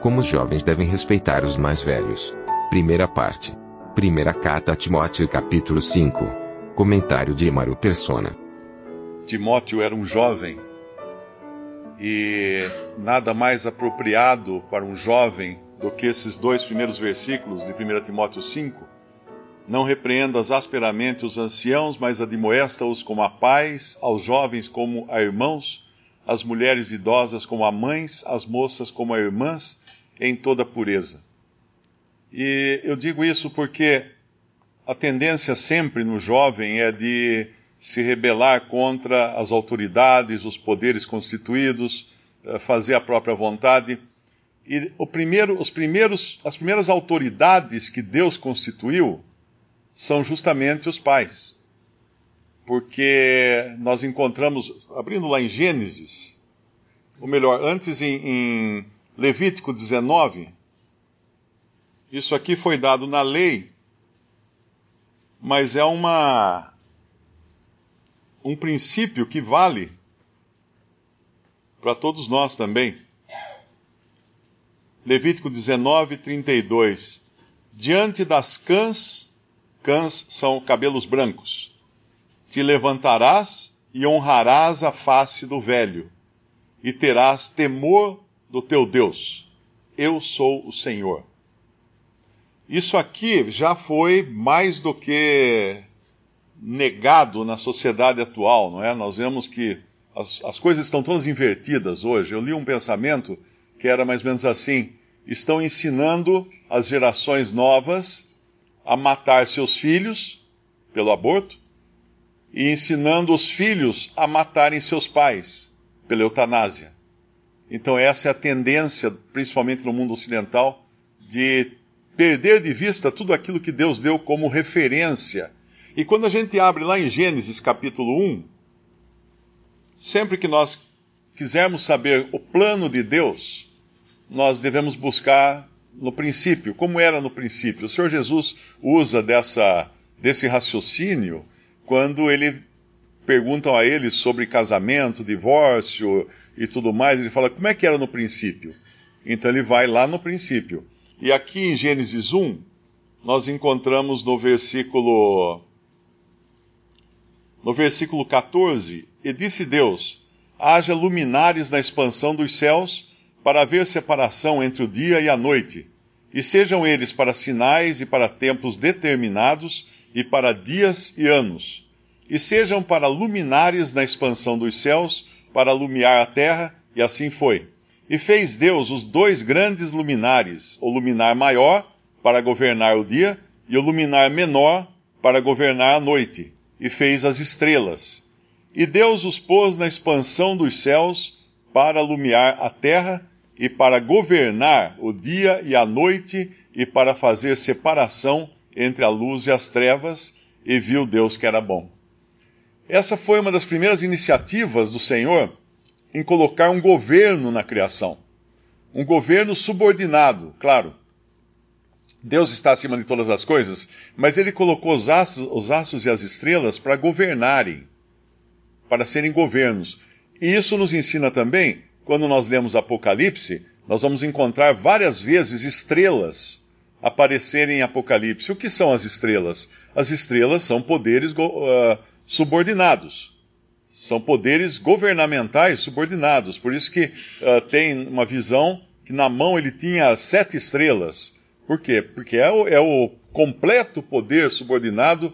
Como os jovens devem respeitar os mais velhos. Primeira parte. Primeira carta a Timóteo capítulo 5. Comentário de Emaro Persona. Timóteo era um jovem e nada mais apropriado para um jovem do que esses dois primeiros versículos de 1 Timóteo 5. Não repreendas asperamente os anciãos, mas admoesta-os como a pais, aos jovens como a irmãos, às mulheres idosas como a mães, às moças como a irmãs, em toda pureza. E eu digo isso porque a tendência sempre no jovem é de se rebelar contra as autoridades, os poderes constituídos, eh, fazer a própria vontade. E primeiro, os primeiros, as primeiras autoridades que Deus constituiu são justamente os pais. Porque nós encontramos, abrindo lá em Gênesis, ou melhor, antes em, em Levítico 19, isso aqui foi dado na lei, mas é uma um princípio que vale para todos nós também. Levítico 19, 32. Diante das cãs, cãs são cabelos brancos, te levantarás e honrarás a face do velho, e terás temor do teu Deus. Eu sou o Senhor. Isso aqui já foi mais do que negado na sociedade atual, não é? Nós vemos que as, as coisas estão todas invertidas hoje. Eu li um pensamento que era mais ou menos assim: estão ensinando as gerações novas a matar seus filhos pelo aborto e ensinando os filhos a matarem seus pais pela eutanásia. Então, essa é a tendência, principalmente no mundo ocidental, de perder de vista tudo aquilo que Deus deu como referência e quando a gente abre lá em Gênesis capítulo 1, sempre que nós quisermos saber o plano de Deus, nós devemos buscar no princípio, como era no princípio. O Senhor Jesus usa dessa, desse raciocínio quando ele perguntam a ele sobre casamento, divórcio e tudo mais, ele fala como é que era no princípio. Então ele vai lá no princípio. E aqui em Gênesis 1, nós encontramos no versículo no versículo 14, e disse Deus: haja luminares na expansão dos céus, para haver separação entre o dia e a noite, e sejam eles para sinais e para tempos determinados, e para dias e anos, e sejam para luminares na expansão dos céus, para alumiar a terra, e assim foi. E fez Deus os dois grandes luminares, o luminar maior para governar o dia, e o luminar menor para governar a noite e fez as estrelas. E Deus os pôs na expansão dos céus para alumiar a terra e para governar o dia e a noite e para fazer separação entre a luz e as trevas, e viu Deus que era bom. Essa foi uma das primeiras iniciativas do Senhor em colocar um governo na criação. Um governo subordinado, claro, Deus está acima de todas as coisas, mas ele colocou os astros, os astros e as estrelas para governarem, para serem governos. E isso nos ensina também, quando nós lemos Apocalipse, nós vamos encontrar várias vezes estrelas aparecerem em Apocalipse. O que são as estrelas? As estrelas são poderes uh, subordinados. São poderes governamentais subordinados. Por isso que uh, tem uma visão que na mão ele tinha sete estrelas por quê? Porque é o, é o completo poder subordinado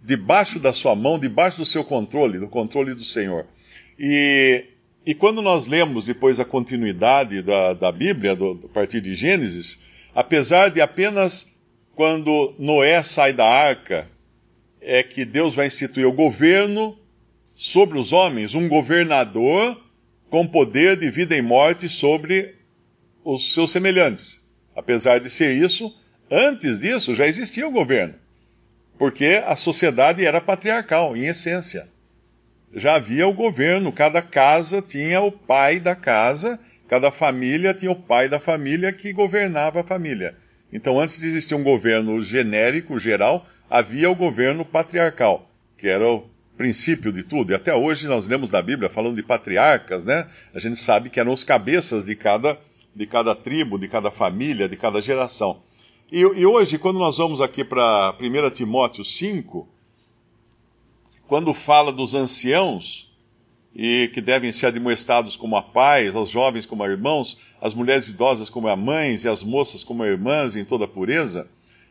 debaixo da sua mão, debaixo do seu controle, do controle do Senhor. E, e quando nós lemos depois a continuidade da, da Bíblia, do, a partir de Gênesis, apesar de apenas quando Noé sai da arca, é que Deus vai instituir o governo sobre os homens, um governador com poder de vida e morte sobre os seus semelhantes. Apesar de ser isso, antes disso já existia o governo, porque a sociedade era patriarcal, em essência. Já havia o governo, cada casa tinha o pai da casa, cada família tinha o pai da família que governava a família. Então, antes de existir um governo genérico, geral, havia o governo patriarcal, que era o princípio de tudo. E até hoje nós lemos na Bíblia falando de patriarcas, né? A gente sabe que eram os cabeças de cada, de cada tribo, de cada família, de cada geração. E, e hoje, quando nós vamos aqui para 1 Timóteo 5, quando fala dos anciãos, e que devem ser admoestados como a pais, aos jovens como a irmãos, as mulheres idosas como a mães e as moças como a irmãs em toda pureza,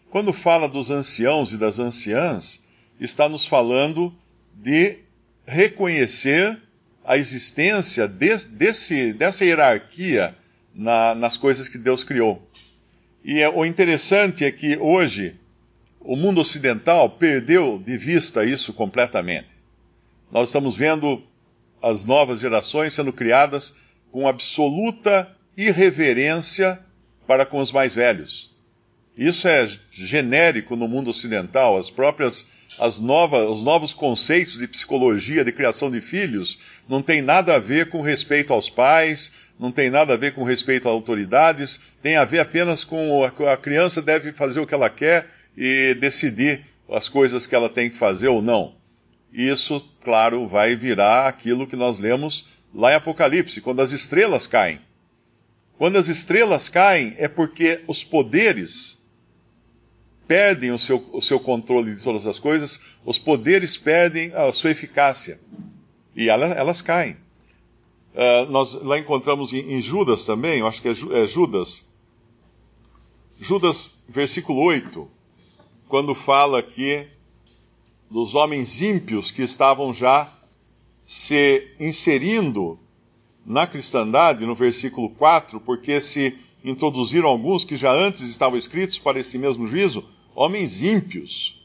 quando fala dos anciãos e das anciãs, está nos falando de reconhecer a existência de, desse, dessa hierarquia na, nas coisas que Deus criou. E é, o interessante é que hoje o mundo ocidental perdeu de vista isso completamente. Nós estamos vendo as novas gerações sendo criadas com absoluta irreverência para com os mais velhos. Isso é genérico no mundo ocidental. As próprias, as novas, os novos conceitos de psicologia de criação de filhos não tem nada a ver com respeito aos pais, não tem nada a ver com respeito às autoridades, tem a ver apenas com a, a criança deve fazer o que ela quer e decidir as coisas que ela tem que fazer ou não isso, claro, vai virar aquilo que nós lemos lá em Apocalipse, quando as estrelas caem. Quando as estrelas caem, é porque os poderes perdem o seu, o seu controle de todas as coisas, os poderes perdem a sua eficácia. E elas, elas caem. Uh, nós lá encontramos em, em, Judas também, eu acho que é, é Judas. Judas, versículo 8, quando fala que dos homens ímpios que estavam já se inserindo na cristandade, no versículo 4, porque se introduziram alguns que já antes estavam escritos para este mesmo juízo, homens ímpios,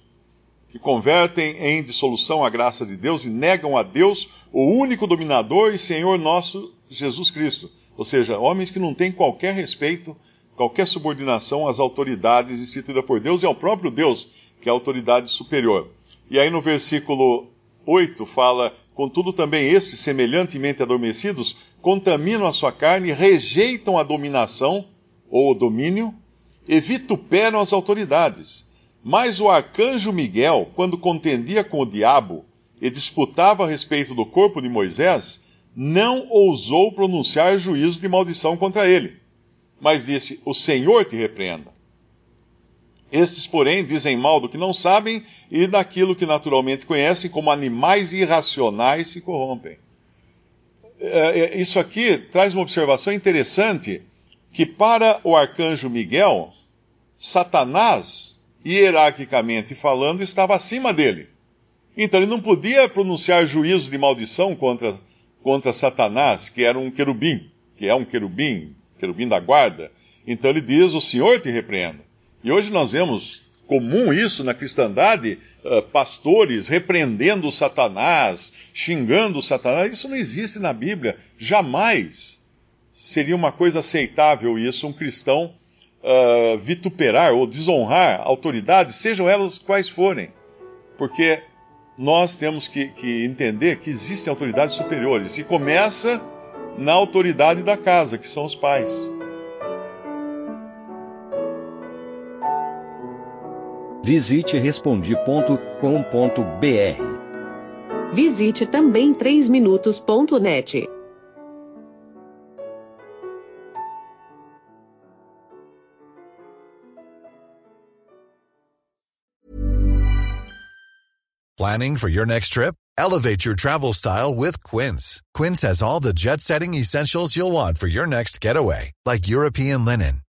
que convertem em dissolução a graça de Deus e negam a Deus, o único dominador e Senhor nosso Jesus Cristo. Ou seja, homens que não têm qualquer respeito, qualquer subordinação às autoridades instituídas por Deus e ao próprio Deus, que é a autoridade superior. E aí no versículo 8 fala: Contudo, também esses, semelhantemente adormecidos, contaminam a sua carne, rejeitam a dominação ou o domínio e vituperam as autoridades. Mas o arcanjo Miguel, quando contendia com o diabo e disputava a respeito do corpo de Moisés, não ousou pronunciar juízo de maldição contra ele, mas disse: O Senhor te repreenda. Estes, porém, dizem mal do que não sabem e daquilo que naturalmente conhecem, como animais irracionais se corrompem. É, é, isso aqui traz uma observação interessante, que para o arcanjo Miguel, Satanás, hierarquicamente falando, estava acima dele. Então ele não podia pronunciar juízo de maldição contra, contra Satanás, que era um querubim, que é um querubim, querubim da guarda. Então ele diz: O Senhor te repreenda. E hoje nós vemos comum isso na cristandade, uh, pastores repreendendo Satanás, xingando Satanás. Isso não existe na Bíblia. Jamais seria uma coisa aceitável isso, um cristão uh, vituperar ou desonrar autoridades, sejam elas quais forem. Porque nós temos que, que entender que existem autoridades superiores. E começa na autoridade da casa, que são os pais. Visite respondi.com.br. Visite também 3minutos.net. Planning for your next trip? Elevate your travel style with Quince. Quince has all the jet-setting essentials you'll want for your next getaway, like European linen